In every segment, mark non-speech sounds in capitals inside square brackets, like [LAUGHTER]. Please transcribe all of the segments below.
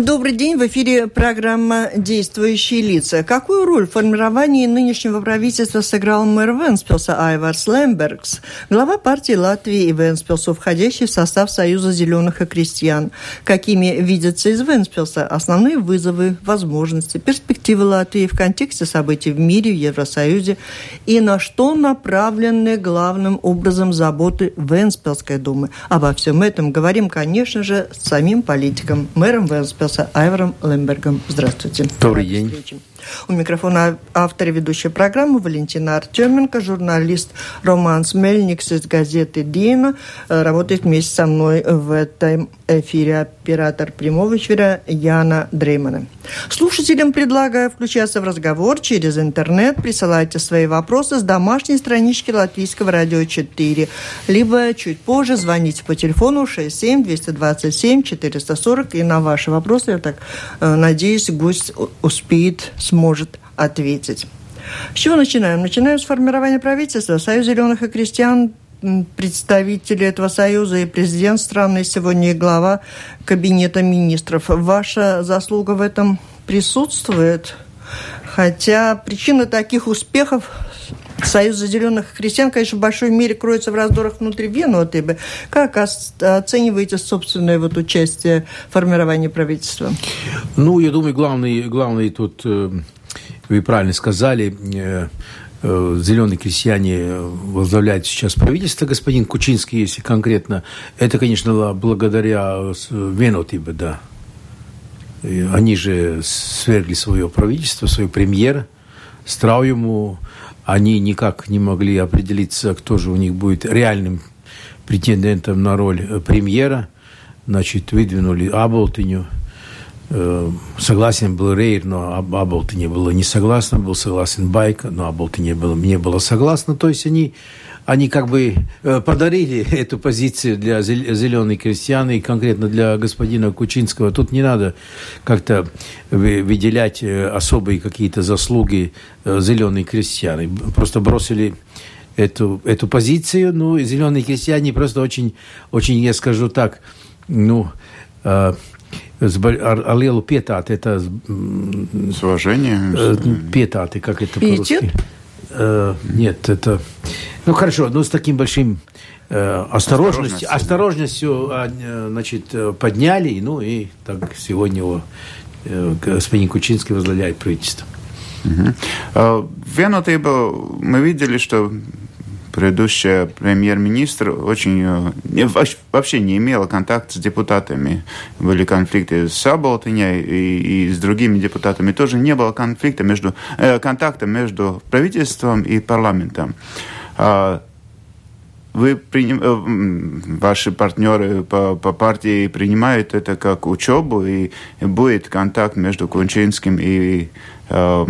Добрый день. В эфире программа «Действующие лица». Какую роль в формировании нынешнего правительства сыграл мэр Венспилса Айварс Лембергс, глава партии Латвии и Венспилсу, входящий в состав Союза зеленых и крестьян? Какими видятся из Венспилса основные вызовы, возможности, перспективы Латвии в контексте событий в мире, в Евросоюзе и на что направлены главным образом заботы Венспилской думы? Обо всем этом говорим, конечно же, с самим политиком, мэром Венспилса Спаса Айвором Лембергом. Здравствуйте. Добрый день. Встречи. У микрофона автор и ведущая программы Валентина Артеменко, журналист Роман Смельникс из газеты «Дина». Э, работает вместе со мной в этом эфире оператор прямого эфира Яна Дреймана. Слушателям предлагаю включаться в разговор через интернет. Присылайте свои вопросы с домашней странички Латвийского радио 4. Либо чуть позже звоните по телефону 67 227 440. И на ваши вопросы, я так э, надеюсь, гость успеет с сможет ответить. С чего начинаем? Начинаем с формирования правительства. Союз зеленых и крестьян представители этого союза и президент страны, сегодня и глава кабинета министров. Ваша заслуга в этом присутствует? Хотя причина таких успехов Союза зеленых крестьян, конечно, в большой мере кроется в раздорах внутри Венуатыбы. Как оцениваете собственное вот участие в формировании правительства? Ну, я думаю, главный, главный тут, э, вы правильно сказали, э, э, зеленые крестьяне возглавляют сейчас правительство, господин Кучинский, если конкретно. Это, конечно, благодаря Венотибе, да. Они же свергли свое правительство, свой премьер, Страуему, они никак не могли определиться, кто же у них будет реальным претендентом на роль э, премьера. Значит, выдвинули Аболтыню. Э, согласен был Рейр, но об Аболтыне было не согласно. Был согласен Байка, но Аболтыне было, не было согласно. То есть они они как бы э, подарили [LAUGHS] эту позицию для зеленых крестьян и конкретно для господина Кучинского. Тут не надо как-то выделять э, особые какие-то заслуги э, зеленых крестьян. Просто бросили эту, эту позицию. Ну, и зеленые крестьяне просто очень, очень, я скажу так, ну, Алелу петат, это... С уважением? Петаты, как это по-русски? Нет, это... Ну хорошо, ну с таким большим э, осторожностью, осторожностью, а, э, значит, э, подняли, ну и так сегодня его э, господин Кучинский возглавляет правительство. Угу. Венотыба мы видели, что предыдущая премьер-министр очень э, вообще не имела контакта с депутатами. Были конфликты с Саболтыней и, и с другими депутатами. Тоже не было конфликта между, э, контакта между правительством и парламентом. А, вы приним... Э, ваши партнеры по, по партии принимают это как учебу, и будет контакт между Кунчинским и э,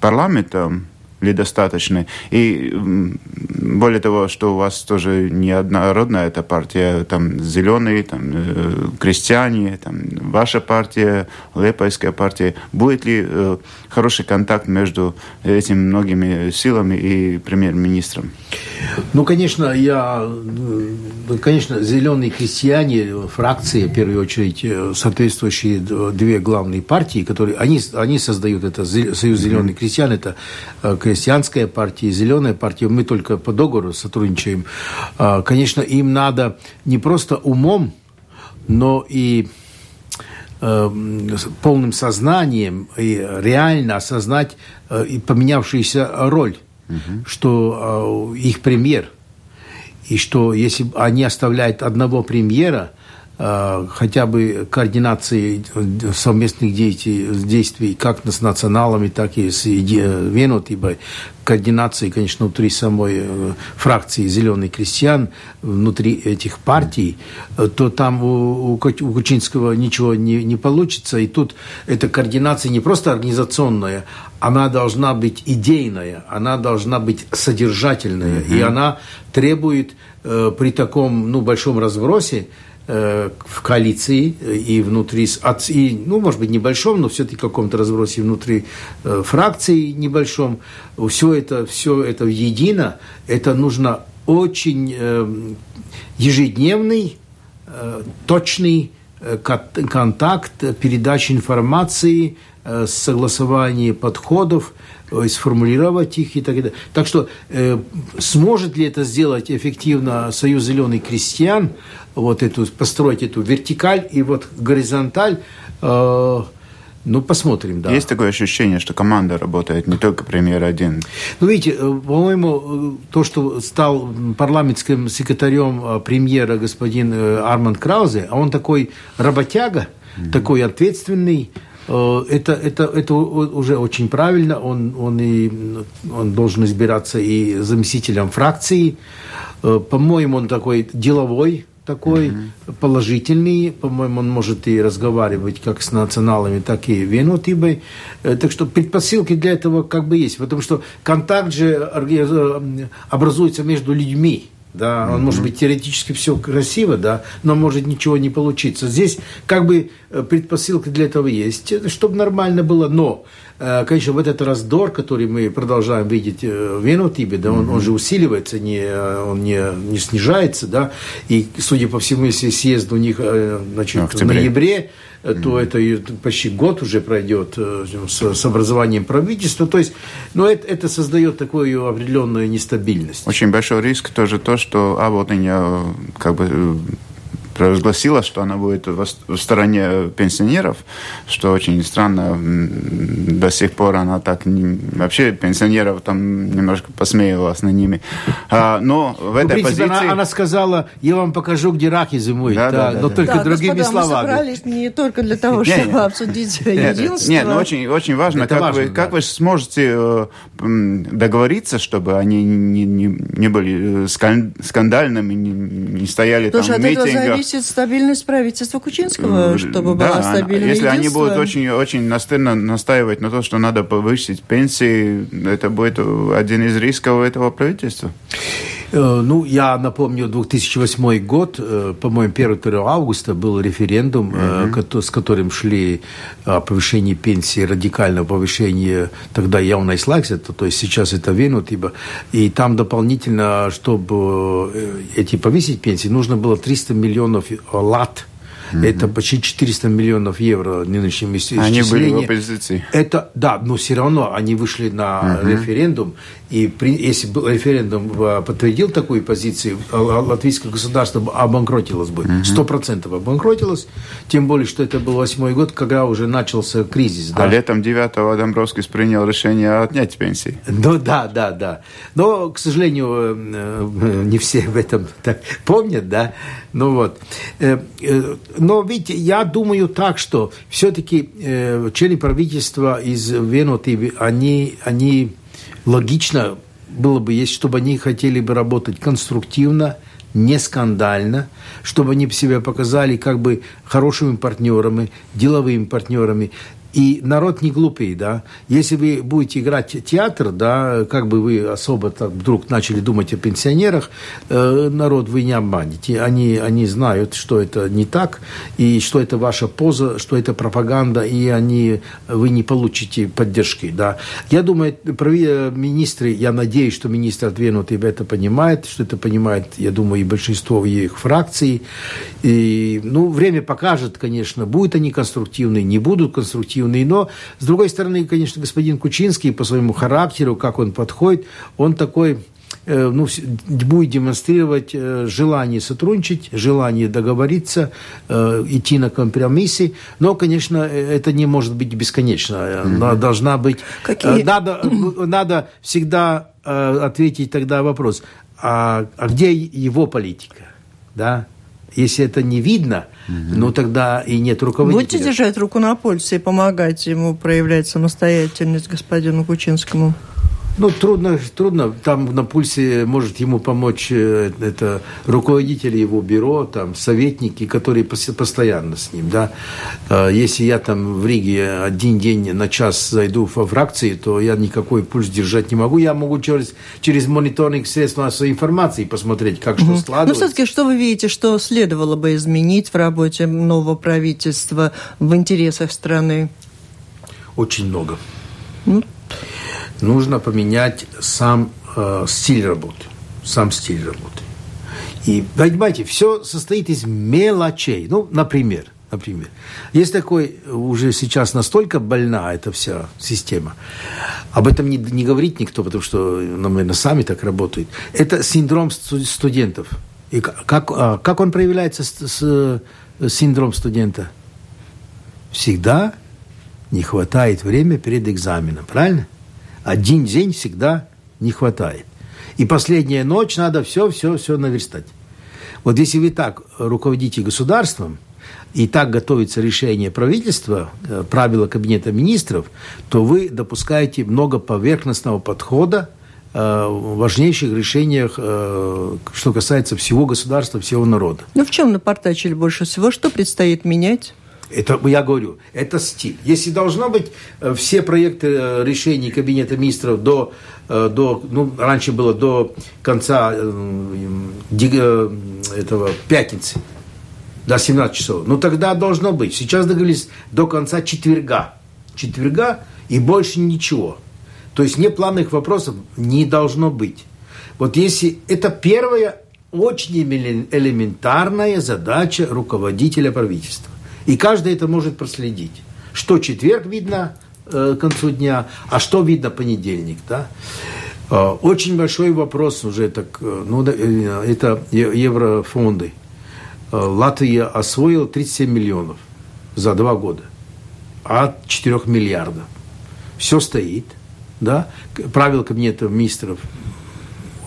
парламентом ли достаточны. И более того, что у вас тоже неоднородная эта партия, там зеленые, там э, крестьяне, там ваша партия, Лепайская партия. Будет ли э, хороший контакт между этими многими силами и премьер-министром? Ну, конечно, я, э, конечно, зеленые крестьяне, фракции, в первую очередь, э, соответствующие две главные партии, которые, они, они создают это Союз зеленых крестьян, это крестьянская партия зеленая партия, мы только по договору сотрудничаем. А, конечно, им надо не просто умом, но и э, полным сознанием и реально осознать э, и поменявшуюся роль, угу. что э, их премьер, и что если они оставляют одного премьера – хотя бы координации совместных действий, действий как с националами, так и с Венотибой, координации, конечно, внутри самой э, фракции «Зеленый крестьян», внутри этих партий, э, то там у, у Кучинского ничего не, не получится. И тут эта координация не просто организационная, она должна быть идейная, она должна быть содержательная, mm-hmm. и она требует э, при таком ну, большом разбросе Э, в коалиции и внутри, и, ну, может быть, небольшом, но все-таки каком-то разбросе внутри э, фракции небольшом, все это, все это едино, это нужно очень э, ежедневный, точный контакт, передача информации, согласование подходов, сформулировать их и так далее. Так что э, сможет ли это сделать эффективно Союз зеленых крестьян, вот эту, построить эту вертикаль и вот горизонталь, э, ну, посмотрим, да. Есть такое ощущение, что команда работает, не только премьер один. Ну, видите, э, по-моему, э, то, что стал парламентским секретарем э, премьера господин Арманд Краузе, а он такой работяга, mm-hmm. такой ответственный, это, это, это уже очень правильно. Он, он, и, он должен избираться и заместителем фракции. По-моему, он такой деловой, такой mm-hmm. положительный. По-моему, он может и разговаривать как с националами, так и венотибой. Э, так что предпосылки для этого как бы есть. Потому что контакт же э, образуется между людьми. Да, он mm-hmm. может быть теоретически все красиво, да, но может ничего не получиться. Здесь как бы э, предпосылка для этого есть, чтобы нормально было, но Э, конечно, вот этот раздор, который мы продолжаем видеть э, в Венотибе, да, он, он же усиливается, не, он не, не снижается, да, и, судя по всему, если съезд у них э, значит, в ноябре, то это почти год уже пройдет с, с образованием правительства. То есть, ну, это, это создает такую определенную нестабильность. Очень большой риск тоже то, что а вот как бы провозгласила, что она будет в стороне пенсионеров, что очень странно. До сих пор она так не, вообще пенсионеров там немножко посмеивалась над ними. А, но в этой ну, принципе, позиции... Она, она сказала, я вам покажу, где раки зимуют, да, да, да, но да, только да, другими господа, словами. мы собрались не только для того, чтобы обсудить единство. Нет, но очень, очень важно, как, вы, как вы сможете э, договориться, чтобы они не, не, не были э, скандальными, не, не стояли Потому там в митингах зависит стабильность правительства Кучинского, чтобы да, была стабильная Если они будут очень, очень настырно настаивать на то, что надо повысить пенсии, это будет один из рисков этого правительства. Э, ну, я напомню, 2008 год, э, по-моему, 1-2 августа был референдум, mm-hmm. с которым шли о повышении пенсии, радикальное повышение тогда явно это, то есть сейчас это Вену, типа, и там дополнительно, чтобы эти повысить пенсии, нужно было 300 миллионов лат Mm-hmm. Это почти 400 миллионов евро нынешним Они были в оппозиции. Это, да, но все равно они вышли на mm-hmm. референдум, и при, если бы референдум э, подтвердил такую позицию, э, латвийское государство обанкротилось бы. Сто процентов обанкротилось. Тем более, что это был восьмой год, когда уже начался кризис. Да. А летом 9 Домбровский принял решение отнять пенсии. Ну да, да, да. Но, к сожалению, э, не все в этом так помнят, да. Ну вот. Но видите, я думаю так, что все-таки члены правительства из Веноты, они, они логично было бы есть, чтобы они хотели бы работать конструктивно, не скандально, чтобы они себя показали как бы хорошими партнерами, деловыми партнерами. И народ не глупый, да. Если вы будете играть театр, да, как бы вы особо так вдруг начали думать о пенсионерах, э, народ вы не обманете. Они, они знают, что это не так, и что это ваша поза, что это пропаганда, и они, вы не получите поддержки, да. Я думаю, министры, я надеюсь, что министр отвенутый это понимает, что это понимает, я думаю, и большинство их фракций. И, ну, время покажет, конечно, будут они конструктивны, не будут конструктивны, позитивный. Но, с другой стороны, конечно, господин Кучинский по своему характеру, как он подходит, он такой э, ну, будет демонстрировать э, желание сотрудничать, желание договориться, э, идти на компромиссы. Но, конечно, это не может быть бесконечно. Должна быть... Какие? Надо, надо всегда ответить тогда вопрос, а, а где его политика? Да? Если это не видно, угу. ну тогда и нет руководителя. Будете держать руку на пульсе и помогать ему проявлять самостоятельность господину Кучинскому? Ну, трудно, трудно. Там на пульсе может ему помочь э, это руководители его бюро, там, советники, которые постоянно с ним, да. А если я там в Риге один день на час зайду во фракции, то я никакой пульс держать не могу. Я могу через, через мониторинг средств массовой информации посмотреть, как что складывается. Ну, все-таки, что вы видите, что следовало бы изменить в работе нового правительства в интересах страны? Очень много. Ну, нужно поменять сам э, стиль работы. Сам стиль работы. И, понимаете, все состоит из мелочей. Ну, например, например. Есть такой, уже сейчас настолько больна эта вся система, об этом не, не говорит никто, потому что, ну, наверное, сами так работают. Это синдром студентов. И как, а, как он проявляется, с, с, синдром студента? Всегда не хватает времени перед экзаменом, правильно? Один день всегда не хватает. И последняя ночь надо все, все, все наверстать. Вот если вы так руководите государством, и так готовится решение правительства, э, правила Кабинета министров, то вы допускаете много поверхностного подхода э, в важнейших решениях, э, что касается всего государства, всего народа. Ну, в чем напортачили больше всего? Что предстоит менять? Это, я говорю, это стиль. Если должно быть все проекты решений Кабинета министров до, до ну, раньше было до конца этого пятницы, до 17 часов. Ну, тогда должно быть. Сейчас договорились до конца четверга. Четверга и больше ничего. То есть неплановых вопросов не должно быть. Вот если это первая очень элементарная задача руководителя правительства. И каждый это может проследить. Что четверг видно э, к концу дня, а что видно понедельник. Да? Э, очень большой вопрос уже так, э, ну, э, это еврофонды. Э, Латвия освоила 37 миллионов за два года от 4 миллиардов. Все стоит, да, правила кабинета министров,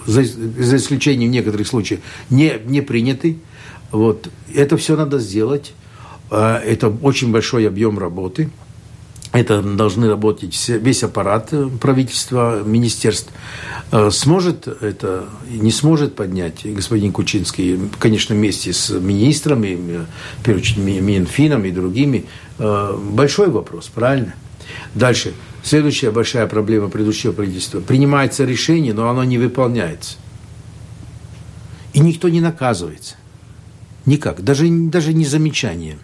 за, за исключением некоторых случаев, не, не приняты. Вот. Это все надо сделать. Э, это очень большой объем работы. Это должны работать весь аппарат э, правительства, министерств. Э, сможет это, не сможет поднять господин Кучинский, конечно, вместе с министрами, э, первую очередь Минфином и другими, большой вопрос, правильно? Дальше. Следующая большая проблема предыдущего правительства. Принимается решение, но оно не выполняется. И никто не наказывается. Никак. Даже, даже не замечанием.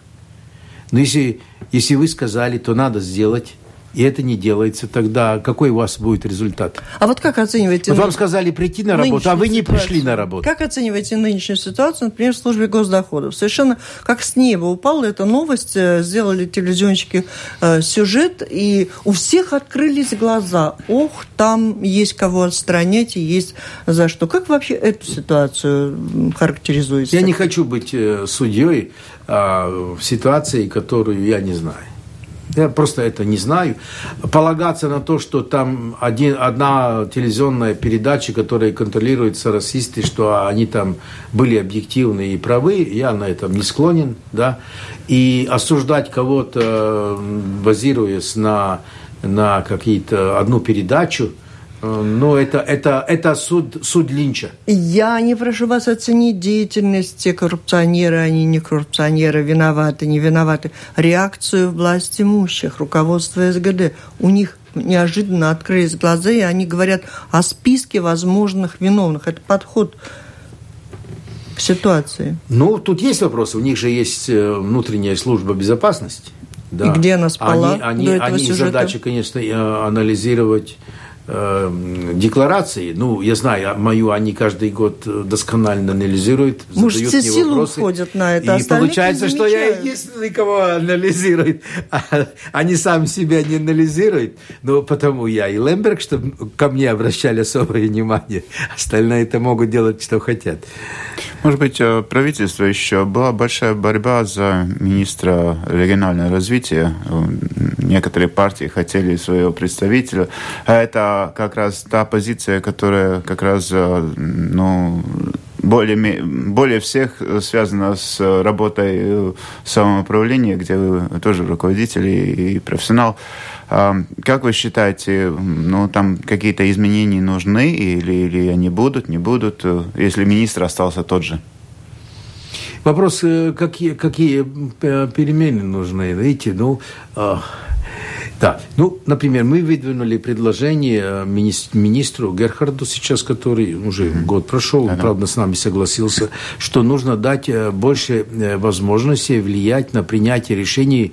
Но если, если вы сказали, то надо сделать, и это не делается, тогда какой у вас будет результат? А вот как оцениваете... Вот вам сказали прийти на работу, а вы не ситуацию. пришли на работу. Как оцениваете нынешнюю ситуацию, например, в службе госдоходов? Совершенно как с неба упала эта новость, э, сделали телевизионщики э, сюжет, и у всех открылись глаза. Ох, там есть кого отстранять и есть за что. Как вообще эту ситуацию характеризуете? Я не хочу быть э, судьей в ситуации, которую я не знаю. Я просто это не знаю. Полагаться на то, что там один, одна телевизионная передача, которая контролируется расисты, что они там были объективны и правы, я на этом не склонен. Да? И осуждать кого-то, базируясь на, на какие-то одну передачу, ну, это, это, это суд, суд Линча. Я не прошу вас оценить деятельность те коррупционеры, они не коррупционеры, виноваты, не виноваты. Реакцию власть имущих, руководство СГД. У них неожиданно открылись глаза, и они говорят о списке возможных виновных. Это подход к ситуации. Ну, тут есть вопросы. У них же есть э, внутренняя служба безопасности. Да. И где она спала они, они, до этого они сюжета? задача, конечно, э, анализировать декларации, ну, я знаю, мою они каждый год досконально анализируют, Может, задают все мне вопросы. уходят на это, И получается, что я единственный, кого анализирует. [LAUGHS] Они сами себя не анализируют, но потому я и Лемберг, чтобы ко мне обращали особое внимание. [LAUGHS] Остальные это могут делать, что хотят. Может быть, э, правительство еще была большая борьба за министра регионального развития. Некоторые партии хотели своего представителя. А как раз та позиция, которая как раз, э, ну, более, более всех связана с работой э, самоуправления, где вы тоже руководитель и профессионал. А, как вы считаете, ну, там какие-то изменения нужны или, или они будут, не будут, э, если министр остался тот же? Вопрос, какие, какие перемены нужны, видите, ну, а, да, ну, например, мы выдвинули предложение э, министру Герхарду сейчас, который уже mm-hmm. год прошел, да, правда, с нами согласился, что нужно дать э, больше э, возможностей влиять на принятие решений,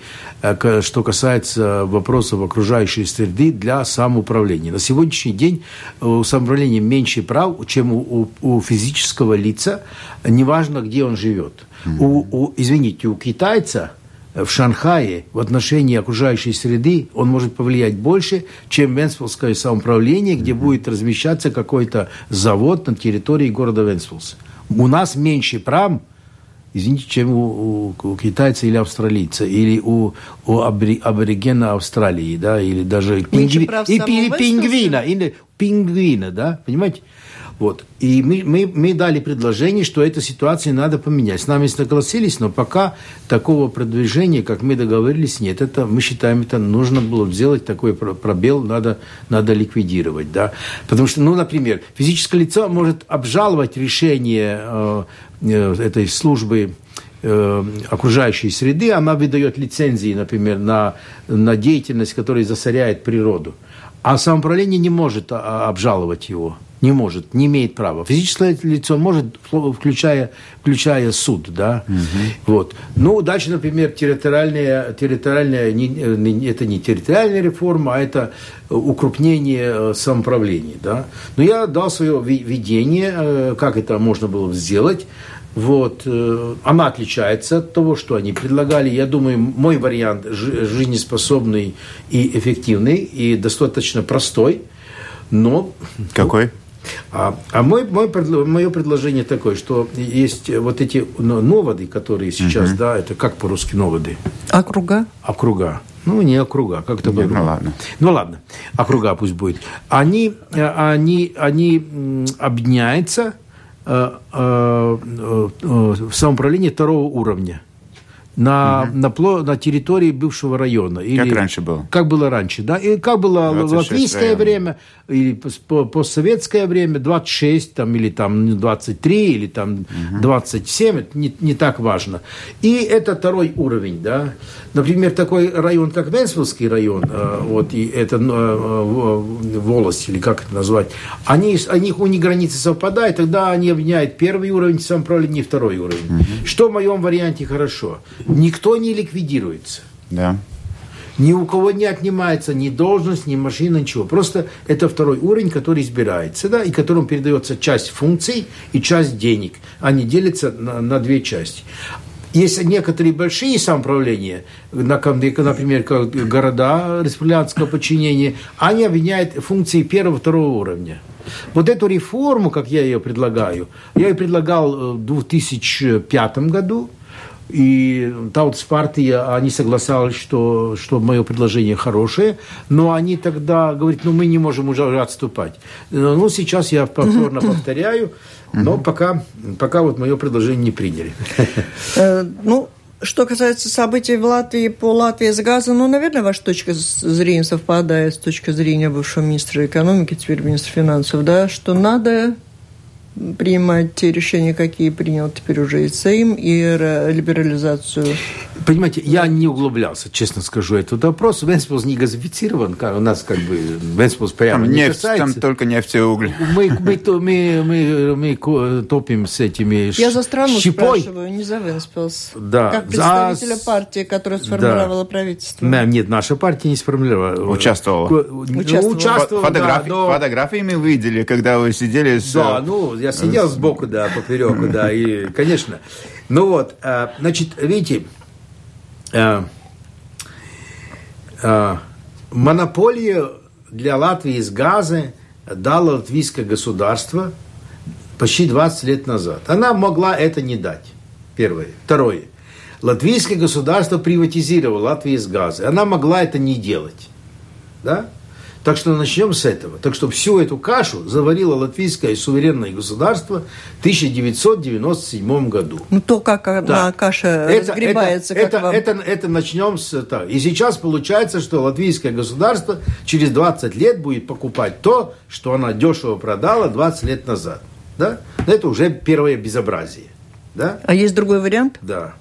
что касается вопросов окружающей среды для самоуправления. На сегодняшний день у самоуправления меньше прав, чем у, у физического лица, неважно, где он живет. Mm-hmm. У, у, извините, у китайца в Шанхае в отношении окружающей среды он может повлиять больше, чем Венспилское самоуправление, где будет размещаться какой-то завод на территории города Венспилс. У нас меньше прав, извините, чем у, у, у китайца или австралийца, или у, у аборигена Австралии, да, или даже пингви, и, или пингвина, или пингвина, да, понимаете? Вот. И мы, мы, мы дали предложение, что эту ситуацию надо поменять. С нами согласились, но пока такого продвижения, как мы договорились, нет. Это, мы считаем, это нужно было сделать такой пробел, надо, надо ликвидировать. Да? Потому что, ну, например, физическое лицо может обжаловать решение э, э, этой службы э, окружающей среды, она выдает лицензии, например, на, на деятельность, которая засоряет природу. А самоуправление не может а, обжаловать его не может, не имеет права. Физическое лицо может, включая, включая суд, да. Угу. Вот. Ну, дальше, например, территориальная, территориальная не, это не территориальная реформа, а это укрупнение э, самоуправления, да. Но я дал свое видение, э, как это можно было сделать. Вот. Э, она отличается от того, что они предлагали. Я думаю, мой вариант жизнеспособный и эффективный, и достаточно простой. Но... Какой? А, а мой, мой, мое предложение такое, что есть вот эти новоды, которые сейчас, угу. да, это как по-русски новоды? Округа. Округа. Ну, не округа, как это будет? Ну, ладно. Ну, ладно, округа пусть будет. Они, э, они, они объединяются э, э, в самоуправлении второго уровня на, угу. на, на территории бывшего района. Или, как раньше было. Как было раньше, да. И как было латвийское районов. время, или постсоветское время, 26 там, или там 23, или там угу. 27, это не, не так важно. И это второй уровень, да. Например, такой район, как Венспилский район, э, вот, и это э, волость, или как это назвать, они, они, у них границы совпадают, тогда они объединяют первый уровень самоуправления и второй уровень. Угу. Что в моем варианте хорошо? Никто не ликвидируется. Да. Ни у кого не отнимается ни должность, ни машина, ничего. Просто это второй уровень, который избирается, да, и которому передается часть функций и часть денег. Они делятся на, на две части. Есть некоторые большие самоуправления, например, как города республиканского подчинения, они объединяют функции первого второго уровня. Вот эту реформу, как я ее предлагаю, я ее предлагал в 2005 году, и Таутс партия, они согласились, что, что мое предложение хорошее, но они тогда говорят, ну мы не можем уже отступать. Ну сейчас я повторно [LAUGHS] повторяю, но пока, пока вот мое предложение не приняли. Э, ну, что касается событий в Латвии по Латвии с газом, ну, наверное, ваша точка зрения совпадает с точки зрения бывшего министра экономики, теперь министра финансов, да, что надо принимать те решения, какие принял теперь уже и Сейм, и либерализацию Понимаете, я не углублялся, честно скажу, этот вопрос. Венспилс не газифицирован, у нас как бы Венспилс прямо там не нефть, касается. Там только нефть и уголь. Мы, мы, мы, мы, мы топим с этими Я за страну щепой. спрашиваю, не за Венспилс. Да. Как представителя за... партии, которая сформировала да. правительство. Нет, наша партия не сформулировала. Участвовала. Участвовала, Участвовала Фотографии, да, но... Фотографии мы видели, когда вы сидели с... Да, ну, я сидел сбоку, да, попереку, да, и, конечно. Ну вот, а, значит, видите, э, э, монополию для Латвии с газа дало латвийское государство почти 20 лет назад. Она могла это не дать. Первое. Второе. Латвийское государство приватизировало Латвию с газа. Она могла это не делать. Да? Так что начнем с этого. Так что всю эту кашу заварило латвийское суверенное государство в 1997 году. Ну, то, как да. каша это, разгребается, это, как это, вам... это, это начнем с... этого. И сейчас получается, что латвийское государство через 20 лет будет покупать то, что она дешево продала 20 лет назад. Да? Это уже первое безобразие. Да? А есть другой вариант? Да.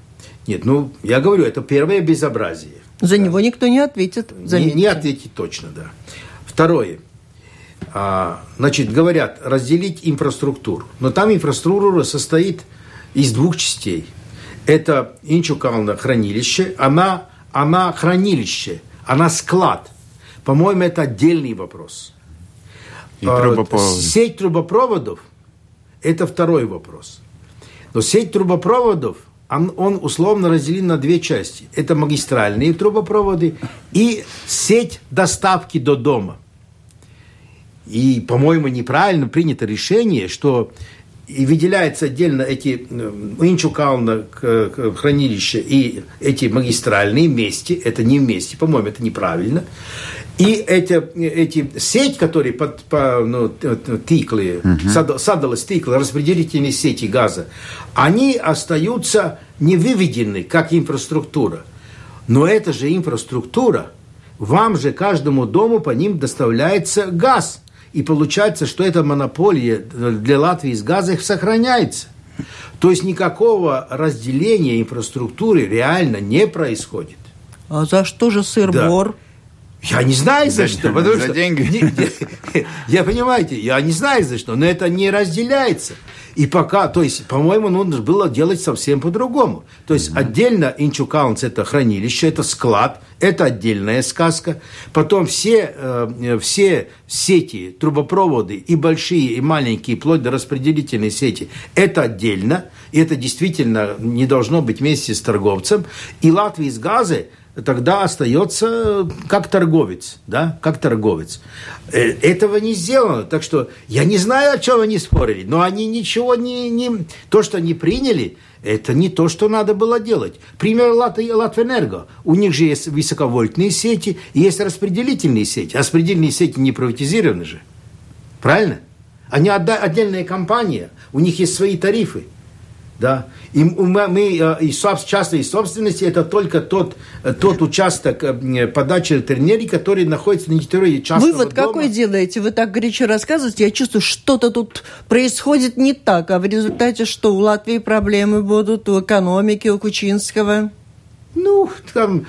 Нет, ну, я говорю, это первое безобразие. За да. него никто не ответит. Не, не ответит точно, да. Второе. А, значит, говорят, разделить инфраструктуру. Но там инфраструктура состоит из двух частей. Это Инчукална хранилище, она, она хранилище, она склад. По-моему, это отдельный вопрос. И трубопровод. Сеть трубопроводов – это второй вопрос. Но сеть трубопроводов он, он условно разделен на две части. Это магистральные трубопроводы и сеть доставки до дома. И, по-моему, неправильно принято решение, что и выделяется отдельно эти э, Инчукална хранилища и эти магистральные вместе, это не вместе, по-моему, это неправильно. И эти, эти сеть, которые под, по, ну, тиклы, uh-huh. садовые стиклы, распределительные сети газа, они остаются не выведены как инфраструктура. Но это же инфраструктура. Вам же, каждому дому по ним доставляется газ. И получается, что эта монополия для Латвии с газом сохраняется. То есть никакого разделения инфраструктуры реально не происходит. А за что же сыр-бор? Да. Я не знаю за, за что. Потому за что, деньги. Не, [LAUGHS] я понимаете, я не знаю за что, но это не разделяется. И пока, то есть, по-моему, нужно было делать совсем по-другому. То есть, mm-hmm. отдельно Инчукаунс – это хранилище, это склад, это отдельная сказка. Потом все, э, все сети, трубопроводы, и большие, и маленькие, вплоть до распределительной сети – это отдельно. И это действительно не должно быть вместе с торговцем. И Латвия с газы тогда остается как торговец, да, как торговец. Э, этого не сделано, так что я не знаю, о чем они спорили, но они ничего не, не то, что они приняли, это не то, что надо было делать. Пример Лат. У них же есть высоковольтные сети есть распределительные сети. Распределительные сети не приватизированы же. Правильно? Они отдельная компания, у них есть свои тарифы. Да? И мы, мы э, и частной собственности это только тот, э, тот участок э, подачи электроэнергии, который находится на территории частного Вывод дома. какой делаете? Вы так горячо рассказываете, я чувствую, что-то тут происходит не так, а в результате что, у Латвии проблемы будут, у экономики, у Кучинского? Ну, там,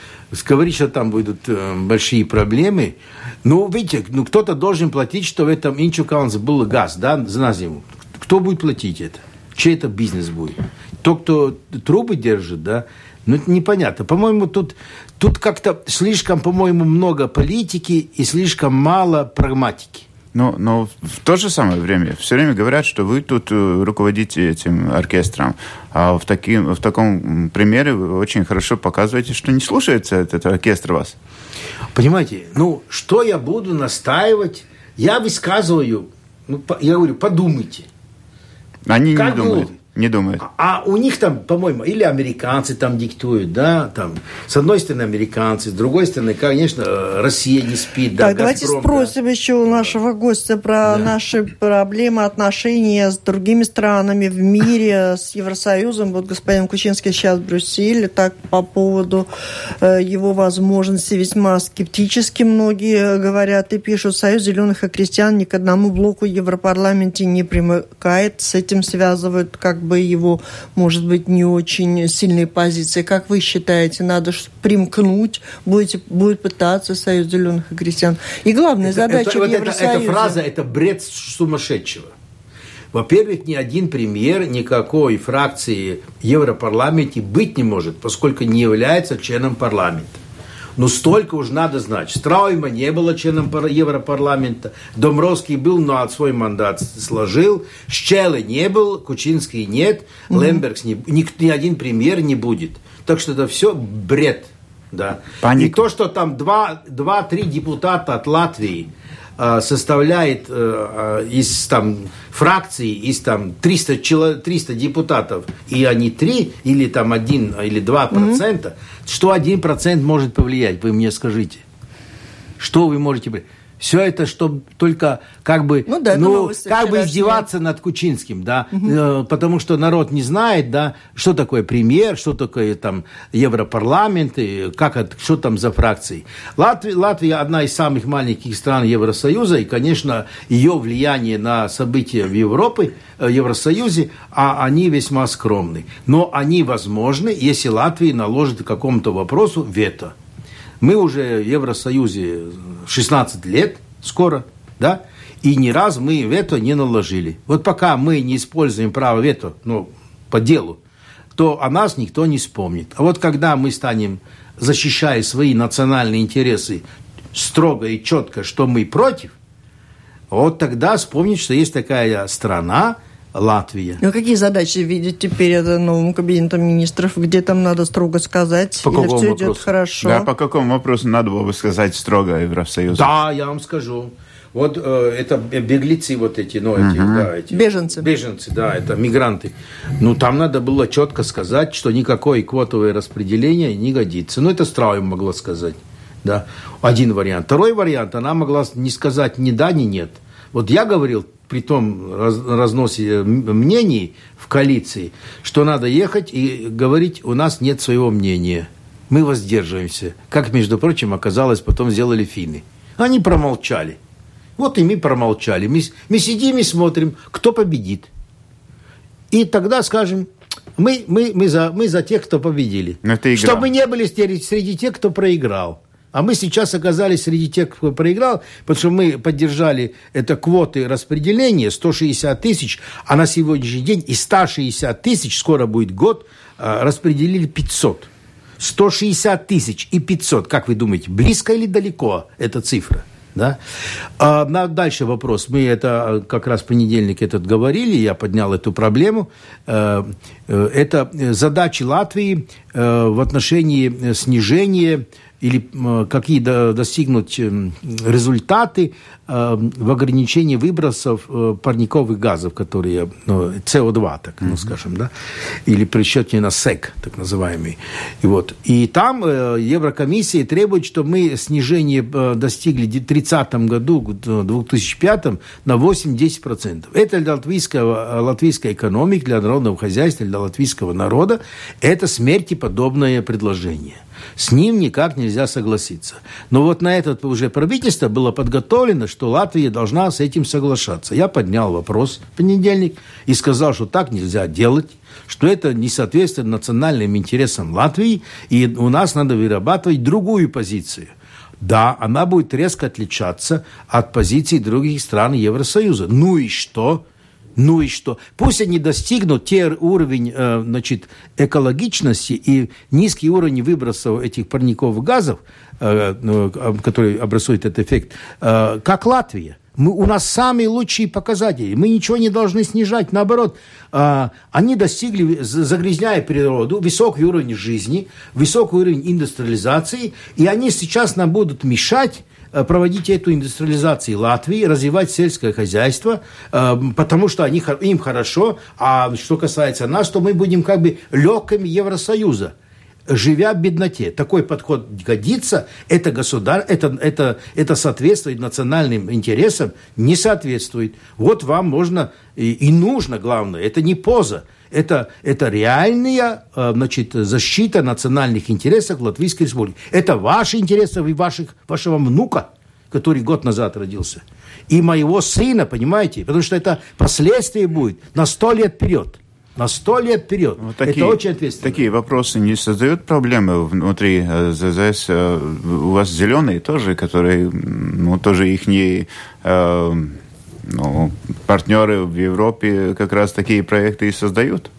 говорить, что там будут э, большие проблемы. Ну, видите, ну, кто-то должен платить, что в этом Инчукаунс был газ, да, на зиму. Кто будет платить это? Чей это бизнес будет. То, кто трубы держит, да, ну, это непонятно. По-моему, тут, тут как-то слишком, по-моему, много политики и слишком мало прагматики. Но, но в то же самое время все время говорят, что вы тут э, руководите этим оркестром. А в, таким, в таком примере вы очень хорошо показываете, что не слушается этот оркестр вас. Понимаете, ну, что я буду настаивать? Я высказываю, ну, я говорю, подумайте – они как не думают. Не думают. А у них там, по-моему, или американцы там диктуют, да, там, с одной стороны американцы, с другой стороны, конечно, Россия не спит, да, Так, давайте спросим да. еще у нашего гостя про да. наши проблемы, отношения с другими странами в мире, с Евросоюзом. Вот господин Кучинский сейчас в Брюсселе, так по поводу э, его возможностей весьма скептически многие говорят и пишут. Союз зеленых и крестьян ни к одному блоку в Европарламенте не примыкает. С этим связывают как бы его, может быть, не очень сильные позиции. Как вы считаете, надо примкнуть, будете, будет пытаться Союз зеленых и крестьян? И главная это, задача это, вот это, эта фраза – это бред сумасшедшего. Во-первых, ни один премьер никакой фракции в Европарламенте быть не может, поскольку не является членом парламента. Но столько уж надо знать. Страйма не было членом Европарламента. Домровский был, но от свой мандат сложил. Щелы не был, Кучинский нет. Mm-hmm. Лембергс не, ни, ни один премьер не будет. Так что это все бред. Да. Паника. И то, что там 2-3 депутата от Латвии составляет э, э, из там фракции, из там 300, 300 депутатов, и они 3 или там 1 или 2 процента, mm-hmm. что 1 процент может повлиять, вы мне скажите? Что вы можете... Все это, чтобы только как бы, ну, да, ну, как бы издеваться над Кучинским, да, угу. потому что народ не знает, да, что такое премьер, что такое там Европарламент, и как это, что там за фракции. Латвия, Латвия одна из самых маленьких стран Евросоюза, и, конечно, ее влияние на события в Европе, в э, Евросоюзе, а они весьма скромны. Но они возможны, если Латвия наложит какому-то вопросу вето. Мы уже в Евросоюзе 16 лет скоро, да, и ни раз мы вето не наложили. Вот пока мы не используем право вето, ну, по делу, то о нас никто не вспомнит. А вот когда мы станем, защищая свои национальные интересы, строго и четко, что мы против, вот тогда вспомнить, что есть такая страна, Латвия. Ну, какие задачи видит теперь это новым кабинетом министров? Где там надо строго сказать? По Или какому все вопросу? идет хорошо? Да, по какому вопросу надо было бы сказать строго Евросоюзу? Да, я вам скажу. Вот э, это беглецы вот эти, ну, эти, да, эти. Беженцы. Беженцы, да, это мигранты. Ну, там надо было четко сказать, что никакое квотовое распределение не годится. Ну, это Страум могла сказать, да. Один вариант. Второй вариант, она могла не сказать ни да, ни нет. Вот я говорил при том раз, разносе м- мнений в коалиции, что надо ехать и говорить, у нас нет своего мнения. Мы воздерживаемся. Как, между прочим, оказалось, потом сделали финны. Они промолчали. Вот и мы промолчали. Мы, мы сидим и смотрим, кто победит. И тогда скажем, мы, мы, мы, за, мы за тех, кто победили. Чтобы не были среди тех, кто проиграл. А мы сейчас оказались среди тех, кто проиграл, потому что мы поддержали это квоты распределения 160 тысяч, а на сегодняшний день из 160 тысяч, скоро будет год, а, распределили 500. 160 тысяч и 500. Как вы думаете, близко или далеко эта цифра? Да? А, на- дальше вопрос. Мы это э, как раз в понедельник этот говорили, я поднял эту проблему. Э, э, Это э, задачи Латвии э, в отношении снижения или э, какие до- достигнуть э, результаты э, в ограничении выбросов э, парниковых газов, которые ну, СО2, так ну, скажем, да, или при счете на СЭК, так называемый. И, вот. и там Еврокомиссия требует, чтобы мы снижение достигли в 2030 году, к 2005 на 8-10%. Это для латвийского, латвийской экономики, для народного хозяйства, для латвийского народа, это смерти подобное предложение. С ним никак нельзя согласиться. Но вот на этот уже правительство было подготовлено, что Латвия должна с этим соглашаться. Я поднял вопрос в понедельник и сказал, что так нельзя делать, что это не соответствует национальным интересам Латвии, и у нас надо вырабатывать другую позицию. Да, она будет резко отличаться от позиций других стран Евросоюза. Ну и что? Ну и что? Пусть они достигнут те уровень э, значит, экологичности и низкий уровень выбросов этих парниковых газов, э, ну, который образует этот эффект, э, как Латвия. Мы, у нас самые лучшие показатели. Мы ничего не должны снижать. Наоборот, э, они достигли, загрязняя природу, высокий уровень жизни, высокий уровень индустриализации, и они сейчас нам будут мешать проводить эту индустриализацию Латвии, развивать сельское хозяйство, э, потому что они, им хорошо, а что касается нас, то мы будем как бы легкими Евросоюза живя в бедноте. Такой подход годится, это государ, это, это, это соответствует национальным интересам, не соответствует. Вот вам можно и, и нужно, главное, это не поза, это, это реальная э, значит, защита национальных интересов Латвийской Республики. Это ваши интересы и ваших, вашего внука, который год назад родился, и моего сына, понимаете? Потому что это последствия будет на сто лет вперед. На сто лет вперед. Вот это очень ответственно. Такие вопросы не создают проблемы внутри э, ЗЗС. Э, У вас зеленые тоже, которые, ну, тоже их не ну, партнеры в Европе как раз такие проекты и создают.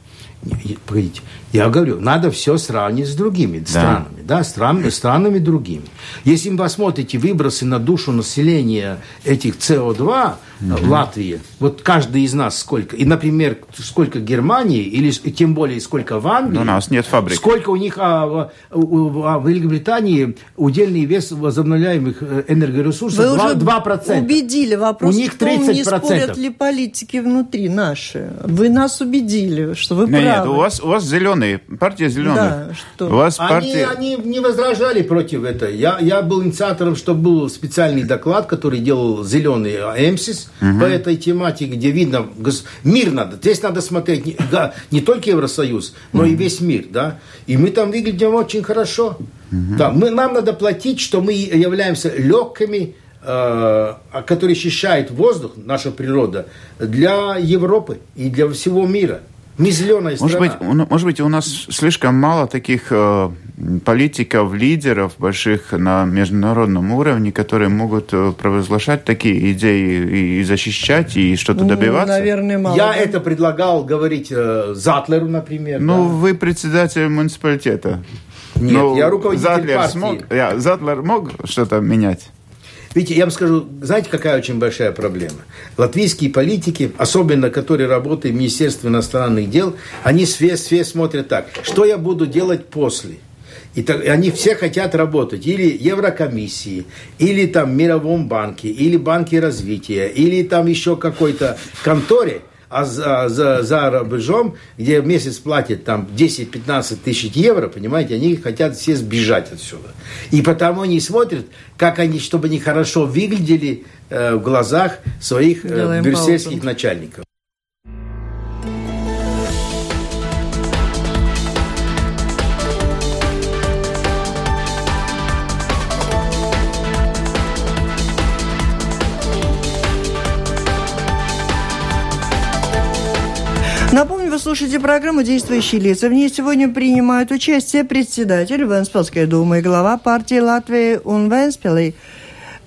Не, Погодите, я говорю, надо все сравнивать с другими странами, да, стран, странами другими. Если вы посмотрите выбросы на душу населения этих СО2 в Латвии, вот каждый из нас сколько, и, например, сколько Германии, или тем более сколько в Англии, Ну, у нас нет фабрик. сколько у них а, в- у- а в Великобритании удельный вес возобновляемых э, энергоресурсов Вы 2%. уже 2%. убедили. Вопрос У них в том, не 30%. спорят ли политики внутри наши. Вы нас убедили, что вы Нет, правы. нет, у вас, у вас зеленые, партия зеленых. Да, что? У вас Они, партия... они не возражали против этого. Я, я был инициатором, что был специальный доклад, который делал зеленый АМСИС по этой тематике, где видно, мир надо. Здесь надо смотреть не, да, не только Евросоюз, но и весь мир. Да? И мы там выглядим очень хорошо. Да, мы, нам надо платить, что мы являемся легкими, э, которые очищают воздух, наша природа, для Европы и для всего мира. Мы зеленая Может страна. быть, у- может быть, у нас слишком мало таких э, политиков, лидеров больших на международном уровне, которые могут э, провозглашать такие идеи и, и защищать, и что-то Ну, добиваться? Наверное, мало. Я да? это предлагал говорить э, Затлеру, например. Ну, да. вы председатель муниципалитета. Нет, Ну, я руководитель Затлер партии. Смог, я, Затлер мог что-то менять? Видите, я вам скажу, знаете, какая очень большая проблема? Латвийские политики, особенно которые работают в Министерстве иностранных дел, они все, все смотрят так, что я буду делать после – и, так, и они все хотят работать или Еврокомиссии, или там Мировом банке, или Банке развития, или там еще какой-то конторе, а за, за, за рубежом, где в месяц платят там 10-15 тысяч евро, понимаете, они хотят все сбежать отсюда. И потому они смотрят, как они, чтобы они хорошо выглядели э, в глазах своих э, брюссельских начальников. Слушаете программу «Действующие лица». В ней сегодня принимают участие председатель Венспилской думы и глава партии Латвии Ун Венспилī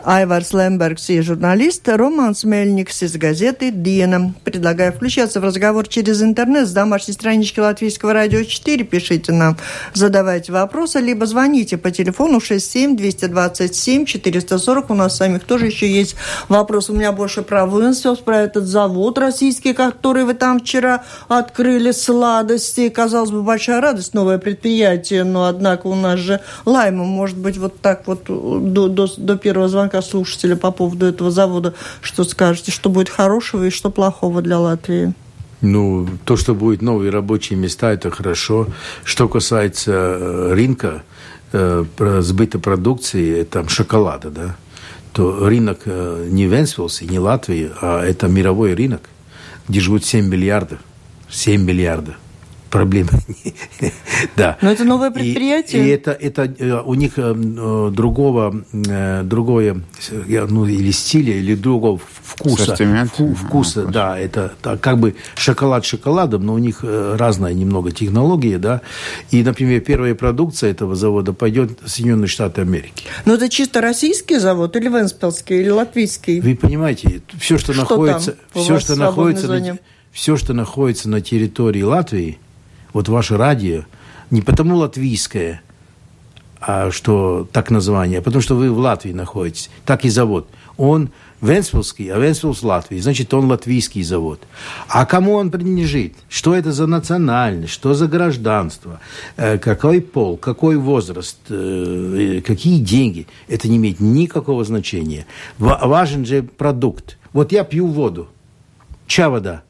Айварс Лембергс и журналист Роман Смельникс из газеты «Диена». Предлагаю включаться в разговор через интернет с домашней странички Латвийского радио 4. Пишите нам, задавайте вопросы, либо звоните по телефону 67-227-440. У нас самих тоже еще есть вопрос. У меня больше про Венселс, про этот завод российский, который вы там вчера открыли, сладости. Казалось бы, большая радость, новое предприятие, но однако у нас же лайма, может быть, вот так вот до, до, до первого звонка пока слушателя по поводу этого завода, что скажете, что будет хорошего и что плохого для Латвии? Ну, то, что будет новые рабочие места, это хорошо. Что касается э, рынка, э, сбыта продукции, там шоколада, да, то рынок э, не Венспилс и не Латвии, а это мировой рынок, где живут 7 миллиардов. 7 миллиардов проблемы. [LAUGHS] да. Но это новое предприятие. И, и это, это э, у них э, э, другого, другое, ну, или стиля, или другого вкуса. Вку, вкуса, а, да. Это как бы шоколад шоколадом, но у них разная немного технология, да. И, например, первая продукция этого завода пойдет в Соединенные Штаты Америки. Но это чисто российский завод или венспилский, или латвийский? Вы понимаете, все, что, что находится, все, что находится, на, все, что находится на территории Латвии, вот ваше радио, не потому латвийское, а что так название, а потому что вы в Латвии находитесь, так и завод. Он Венспилский, а Венспилс Латвии, значит, он латвийский завод. А кому он принадлежит? Что это за национальность? Что за гражданство? Э, какой пол? Какой возраст? Э, какие деньги? Это не имеет никакого значения. Важен же продукт. Вот я пью воду. Чья вода?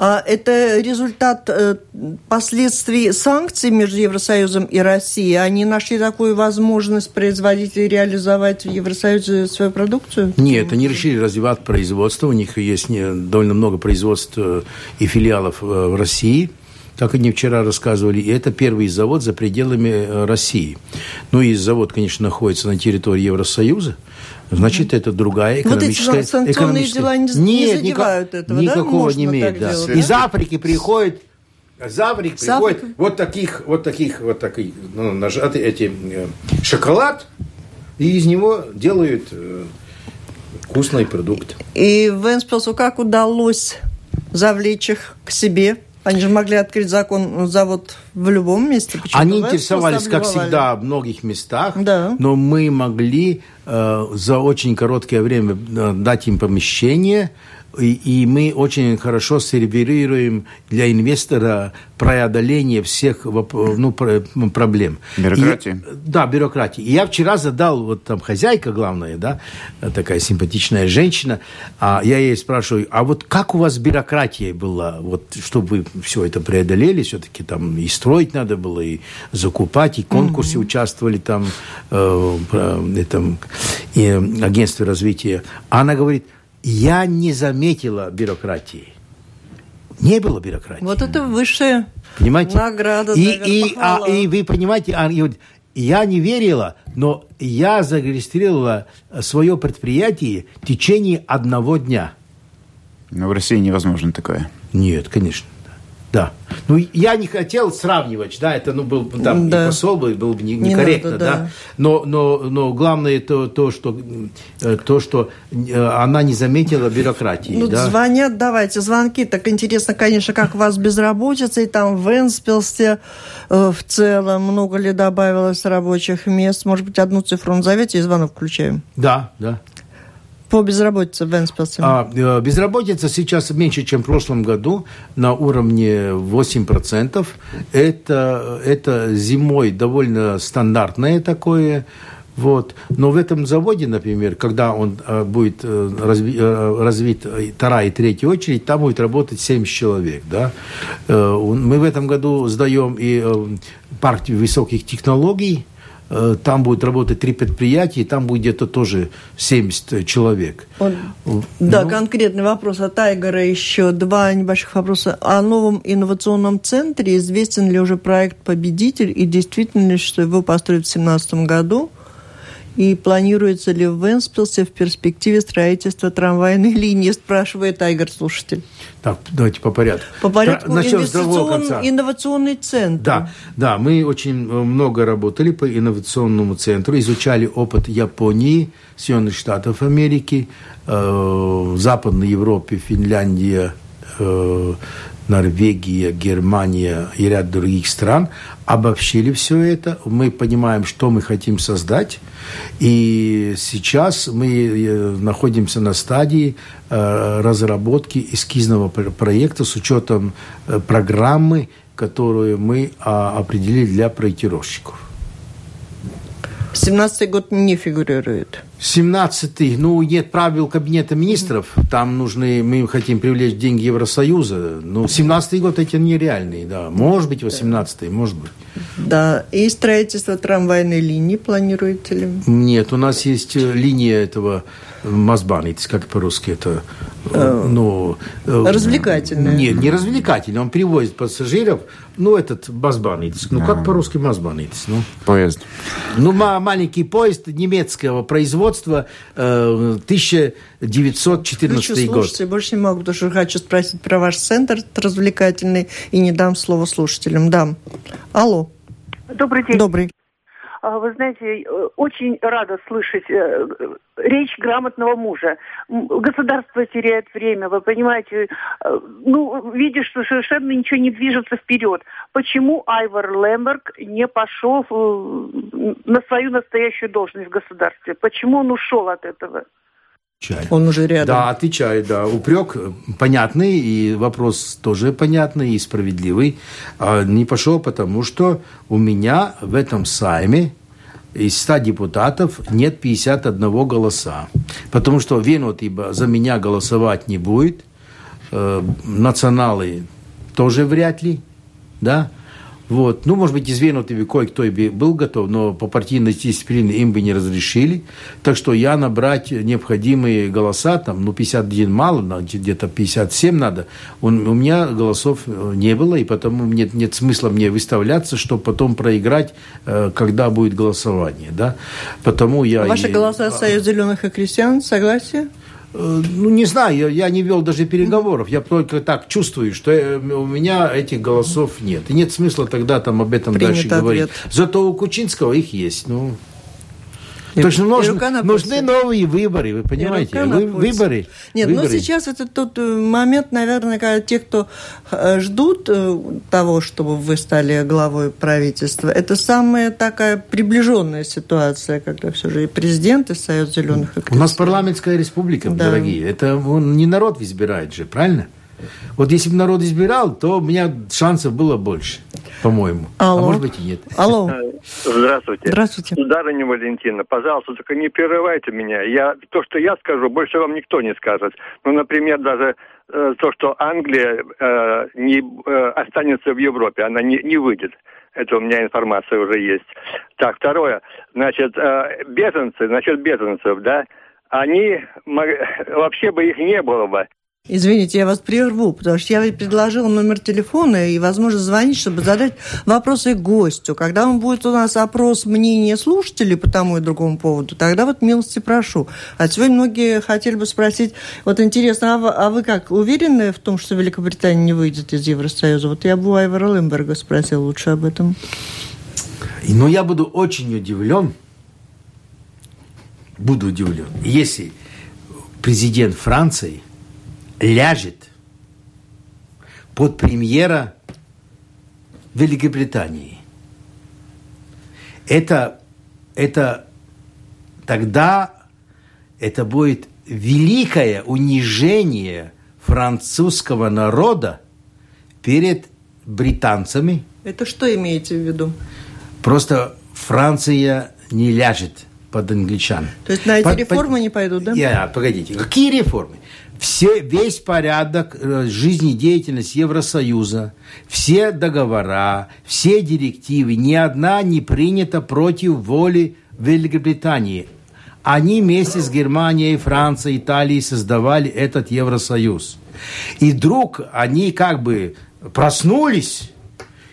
А это результат э, последствий санкций между Евросоюзом и Россией. Они нашли такую возможность производить и реализовать в Евросоюзе свою продукцию? Нет, они решили развивать производство. У них есть довольно много производств э, и филиалов э, в России как они вчера рассказывали, и это первый завод за пределами России. Ну и завод, конечно, находится на территории Евросоюза, значит, это другая экономическая... Вот эти санкционные дела не, не задевают никак, этого, Никакого да? не имеет, да. Делать, Из Африки приходит из Африки приходит вот таких, вот таких, вот таких, ну, нажаты эти э, шоколад, и из него делают э, вкусный продукт. И Венспилсу как удалось завлечь их к себе? Они же могли открыть закон, завод в любом месте. Почему Они интересовались, как всегда, в многих местах, да. но мы могли э, за очень короткое время э, дать им помещение, и, и мы очень хорошо сервируем для инвестора преодоление всех ну, проблем. Бюрократии. И, да, бюрократии. И я вчера задал, вот там хозяйка главная, да, такая симпатичная женщина, а я ей спрашиваю, а вот как у вас бюрократия была, вот, чтобы вы все это преодолели, все-таки там и строить надо было, и закупать, и конкурсы mm-hmm. участвовали там, э, этом, и агентстве развития. А она говорит, я не заметила бюрократии. Не было бюрократии. Вот это высшая понимаете? награда. И, и, а, и вы понимаете, а, и, я не верила, но я зарегистрировала свое предприятие в течение одного дня. Но в России невозможно такое. Нет, конечно. Да. Ну, я не хотел сравнивать, да, это, ну, был, там, да. и посол был, был бы некорректно, не надо, да. да. Но, но, но главное то, то, что, э, то, что э, она не заметила бюрократии, ну, да. звонят, давайте, звонки. Так интересно, конечно, как у вас безработица, и там в Энспилсе э, в целом много ли добавилось рабочих мест? Может быть, одну цифру назовете и звонок включаем? Да, да. По безработице в Энспилсе? А, э, безработица сейчас меньше, чем в прошлом году, на уровне 8%. Это, это зимой довольно стандартное такое. Вот. Но в этом заводе, например, когда он э, будет э, разви, э, развит вторая и третья очередь, там будет работать 70 человек. Да? Э, мы в этом году сдаем и э, партию высоких технологий, Э, там будет работать три предприятия, и там будет где-то тоже 70 человек. Он, да, ну, конкретный вопрос от Айгора еще. Два небольших вопроса. О новом инновационном центре известен ли уже проект «Победитель» и действительно ли, что его построят в 2017 году? И планируется ли в Венспилсе в перспективе строительства трамвайной [LAUGHS] линии, спрашивает Айгор слушатель. Так, давайте по порядку. По порядку Начнем инвестицион, инновационный центр. Да, да, мы очень э, много работали по инновационному центру, изучали опыт Японии, Соединенных Штатов Америки, э, Западной Европе, Финляндия, э, Норвегия, Германия и ряд других стран, обобщили все это, мы понимаем, что мы хотим создать, и сейчас мы э, находимся на стадии э, разработки эскизного проекта с учетом э, программы, которую мы а, определили для проектировщиков. 17 год не фигурирует. 17-й, ну, нет правил Кабинета министров, там нужны, мы хотим привлечь деньги Евросоюза, ну, 17-й год эти нереальные, да, может быть, 18-й, может быть. Да, и строительство трамвайной линии планируете ли? Нет, у нас есть э, линия этого Мазбанец, как по-русски это, э, ну... Э, развлекательная. Нет, не развлекательный, он привозит пассажиров, ну, этот Мазбанец, ну, как по-русски Мазбанец, ну? Поезд. Ну, маленький поезд немецкого производства, 1914 год. Слушайте, больше не могу, потому что хочу спросить про ваш центр развлекательный и не дам слово слушателям. Дам. Алло. Добрый день. Добрый. А, вы знаете, э, очень рада слышать э, речь грамотного мужа. Государство теряет время, вы понимаете. Э, ну, видишь, что совершенно ничего не движется вперед. Почему Айвар Лемберг не пошел на свою настоящую должность в государстве? Почему он ушел от этого? Отвечает. Он уже рядом. Да, отвечает, да. Упрек понятный, и вопрос тоже понятный и справедливый. А не пошел, потому что у меня в этом сайме из 100 депутатов нет 51 голоса. Потому что Венут ибо за меня голосовать не будет. Э, националы тоже вряд ли. Да? Вот. Ну, может быть, извинутый кое-кто и был готов, но по партийной дисциплине им бы не разрешили. Так что я набрать необходимые голоса, там, ну, 51 мало, где-то 57 надо. Он, у меня голосов э, не было, и потому нет, нет смысла мне выставляться, чтобы потом проиграть, э, когда будет голосование. Да? Потому я... Ваши голоса Союз зеленых и крестьян, согласие? Э, ну, не знаю, я, я не вел даже переговоров. Я только так чувствую, что э, у меня этих голосов нет. И нет смысла тогда там об этом Принят дальше ответ. говорить. Зато у Кучинского их есть. Ну, Точно нужны, нужны новые выборы, вы понимаете? Вы, выборы. Нет, ну, выборы. ну сейчас это тот э, момент, наверное, когда те, кто э, ждут э, того, чтобы вы стали главой правительства, это самая такая приближенная ситуация, когда все же и президент, и Союз зеленых. И У нас парламентская республика, да. дорогие. Это он, не народ избирает же, правильно? Вот если бы народ избирал, то у меня шансов было больше, по-моему. А Алло. А может быть и нет. Алло. Здравствуйте. Здравствуйте. Сударыня Валентина, пожалуйста, только не прерывайте меня. Я, то, что я скажу, больше вам никто не скажет. Ну, например, даже э, то, что Англия э, не э, останется в Европе, она не, не выйдет. Это у меня информация уже есть. Так, второе. Значит, э, беженцы, значит, беженцев, да, они, вообще бы их не было бы, Извините, я вас прерву, потому что я предложила номер телефона и возможность звонить, чтобы задать вопросы гостю. Когда он будет у нас опрос мнения слушателей по тому и другому поводу, тогда вот милости прошу. А сегодня многие хотели бы спросить, вот интересно, а вы, а вы как, уверены в том, что Великобритания не выйдет из Евросоюза? Вот я бы у Айвара Лемберга спросил лучше об этом. Но я буду очень удивлен, буду удивлен, если президент Франции – ляжет под премьера Великобритании. Это, это тогда это будет великое унижение французского народа перед британцами. Это что имеете в виду? Просто Франция не ляжет под англичан. То есть на эти под, реформы под... не пойдут, да? Я, погодите, какие реформы? Все, весь порядок э, жизнедеятельности Евросоюза, все договора, все директивы, ни одна не принята против воли Великобритании. Они вместе с Германией, Францией, Италией создавали этот Евросоюз. И вдруг они как бы проснулись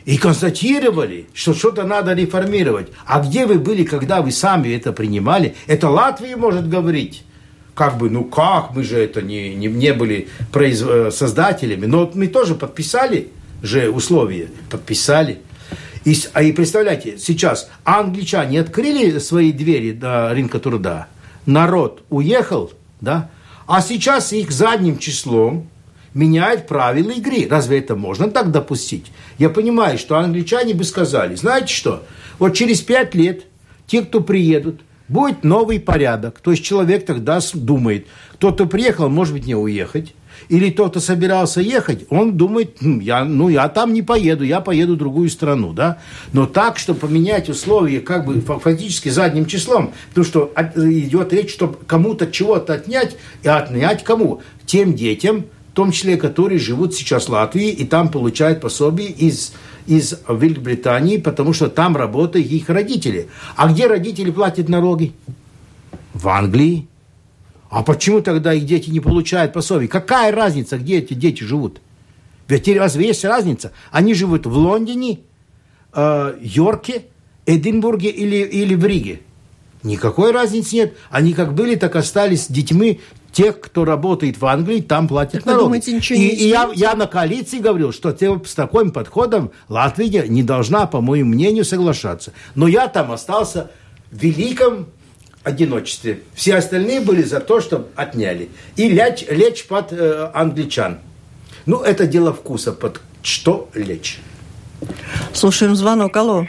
и констатировали, что что-то надо реформировать. А где вы были, когда вы сами это принимали? Это Латвия может говорить как бы, ну как, мы же это не, не, не были произ... Э, создателями, но мы тоже подписали же условия, подписали. И, а и представляете, сейчас англичане открыли свои двери до рынка труда, народ уехал, да, а сейчас их задним числом меняют правила игры. Разве это можно так допустить? Я понимаю, что англичане бы сказали, знаете что, вот через пять лет те, кто приедут, Будет новый порядок. То есть человек тогда думает, кто-то приехал, может быть, не уехать. Или кто-то собирался ехать, он думает, я, ну, я там не поеду, я поеду в другую страну, да. Но так, чтобы поменять условия как бы фактически задним числом, потому что идет речь, чтобы кому-то чего-то отнять, и отнять кому? Тем детям, том числе, которые живут сейчас в Латвии, и там получают пособие из из Великобритании, потому что там работают их родители. А где родители платят налоги? В Англии. А почему тогда их дети не получают пособие? Какая разница, где эти дети живут? Ведь разве есть разница? Они живут в Лондоне, э, Йорке, Эдинбурге или, или в Риге. Никакой разницы нет. Они как были, так остались детьми тех, кто работает в Англии, там платят так налоги. Думаете, ничего и, не и я, я на коалиции говорил, что с таким подходом Латвия не должна, по моему мнению, соглашаться. Но я там остался в великом одиночестве. Все остальные были за то, чтобы отняли. И лечь, лечь под э, англичан. Ну, это дело вкуса, под что лечь. Слушаем звонок. Алло.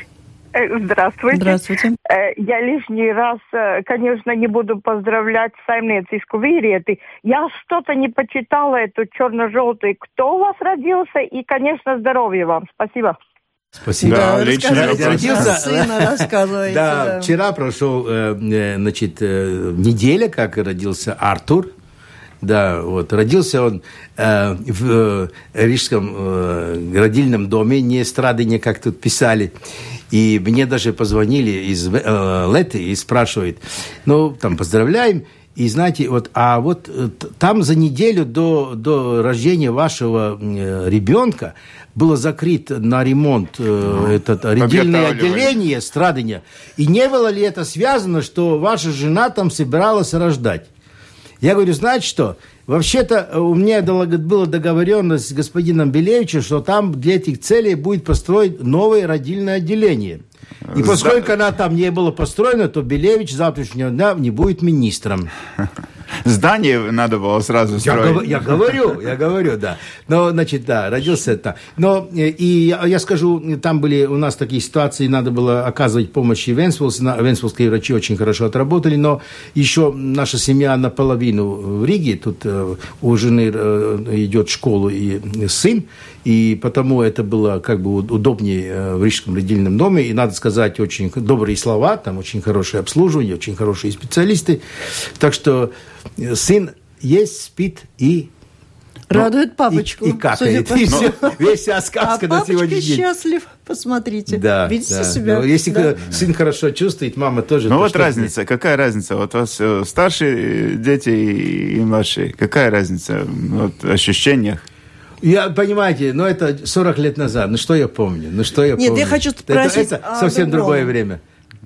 Э, здравствуйте. Здравствуйте. Э, я лишний раз, э, конечно, не буду поздравлять Саймнецийскую Вириеты. Я что-то не почитала эту черно-желтую. Кто у вас родился? И, конечно, здоровья вам. Спасибо. Спасибо. Да, лично родился. Сына рассказывайте. Да, да, вчера прошел, значит, неделя, как родился Артур. Да, вот. Родился он э, в э, Рижском э, родильном доме, не эстрадыне, как тут писали. И мне даже позвонили из э, Леты и спрашивают, ну, там, поздравляем, и знаете, вот, а вот э, там за неделю до, до рождения вашего э, ребенка было закрыто на ремонт э, это родильное отделение Страдания. И не было ли это связано, что ваша жена там собиралась рождать? Я говорю, знаете что, Вообще-то э, у меня была договоренность с господином Белевичем, что там для этих целей будет построить новое родильное отделение. И поскольку она там не была построена, то Белевич завтрашнего дня не будет министром. [LAUGHS] Здание надо было сразу строить. Я, я говорю, я говорю, да. Но, значит, да, родился это. Но, э, и я, я скажу, там были у нас такие ситуации, надо было оказывать помощь и Венспилс. Венспилские врачи очень хорошо отработали, но еще наша семья наполовину в Риге. Тут э, у жены э, идет в школу и сын, и потому это было как бы удобнее в Рижском родильном доме. И, надо сказать, очень добрые слова, там очень хорошее обслуживание, очень хорошие специалисты. Так что сын есть, спит и Радует папочку. И, и какает. И все, весь вся сказка а на сегодня день. счастлив, посмотрите. Да, Видите да. себя? Ну, если да. сын хорошо чувствует, мама тоже. Ну то вот разница, какая разница? Вот у вас э, старшие дети и младшие. Какая разница вот, в ощущениях? Я, понимаете, но это 40 лет назад. Ну, что я помню? Ну, что я Нет, помню? я хочу спросить Это, это о совсем другое время.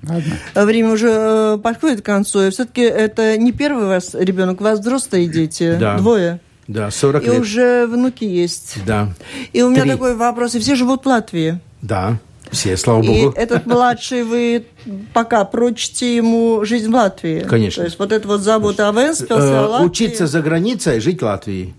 Ладно. Время уже э, подходит к концу. И все-таки это не первый у вас ребенок, у вас взрослые дети. Да. Двое. Да, 40 И лет. уже внуки есть. Да, И у меня Три. такой вопрос. И все живут в Латвии. да. Все, слава И богу. этот младший, вы пока прочите ему жизнь в Латвии. Конечно. То есть вот это вот забота о Венспилсе, Э, о Латвии. учиться за границей, жить в Латвии.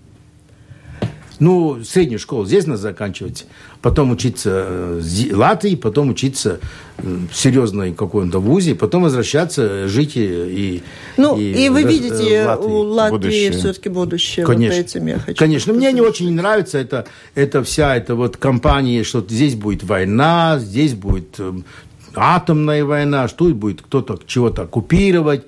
Ну, среднюю школу здесь надо заканчивать, потом учиться э, в Латвии, потом учиться э, в серьезной каком-то вузе, потом возвращаться, жить и... и Ну, и, вы э, видите Латвии. у Латвии все-таки будущее. Конечно. Вот этим я хочу. Конечно, мне не очень нравится это, это вся эта вот компания, что здесь будет война, здесь будет э, атомная война, что и будет кто-то чего-то оккупировать.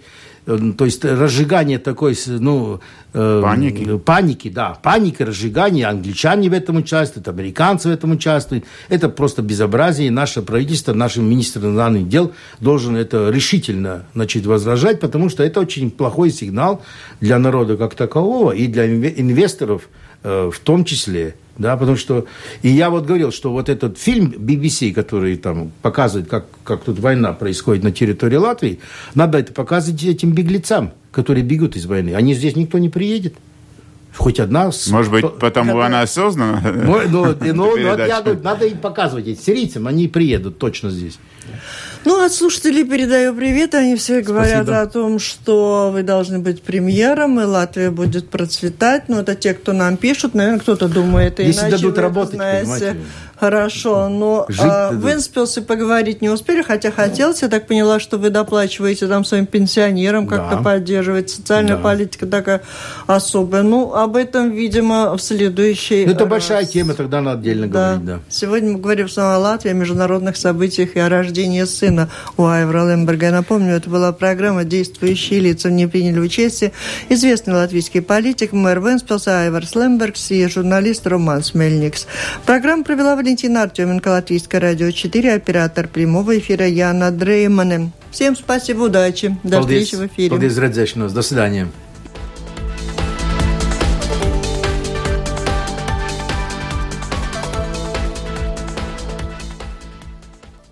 Э, То есть разжигание такой, ну... э, Паники. Паники, да. Паника, разжигание. Англичане в этом участвуют, американцы в этом участвуют. Это просто безобразие. И наше правительство, наш министр иностранных дел должен это решительно значит, возражать, потому что это очень плохой сигнал для народа как такового и для инве- инвесторов э, в том числе. Да, потому что... И я вот говорил, что вот этот фильм BBC, который там показывает, как, как тут война происходит на территории Латвии, надо это показывать этим беглецам, которые бегут из войны. Они здесь никто не приедет. Хоть одна... Может быть, кто- потому Когда- она осознана? ну, [LAUGHS] ну, ну, ну, вот я говорю, надо им показывать этим сирийцам, они приедут точно здесь. Ну, от слушателей передаю привет. Они все говорят Спасибо. о том, что вы должны быть премьером, и Латвия будет процветать. Но это те, кто нам пишут. Наверное, кто-то думает Если иначе. дадут вы это работать, знаете. понимаете. Хорошо, но Жить а, дадут. в Энспилсе поговорить не успели, хотя хотелось. Я так поняла, что вы доплачиваете там своим пенсионерам, как-то Да. поддерживать. Социальная Да. политика такая особая. Ну, об этом, видимо, в следующей Ну, это раз. большая тема, тогда надо отдельно говорить, да. Сегодня мы говорим снова о Латвии, о международных событиях и о рождении сына у Айвра Лемберга. Я напомню, это была программа «Действующие лица». В ней приняли участие известный латвийский политик, мэр Венспилса Айварс Лембергс и журналист Роман Смельникс. Программу провела Валентина Артеменко, Латвийское радио 4, оператор прямого эфира Яна Дреймане. Всем спасибо, удачи. До Paldies. встречи в эфире. Paldies, redzēšanos. До свидания.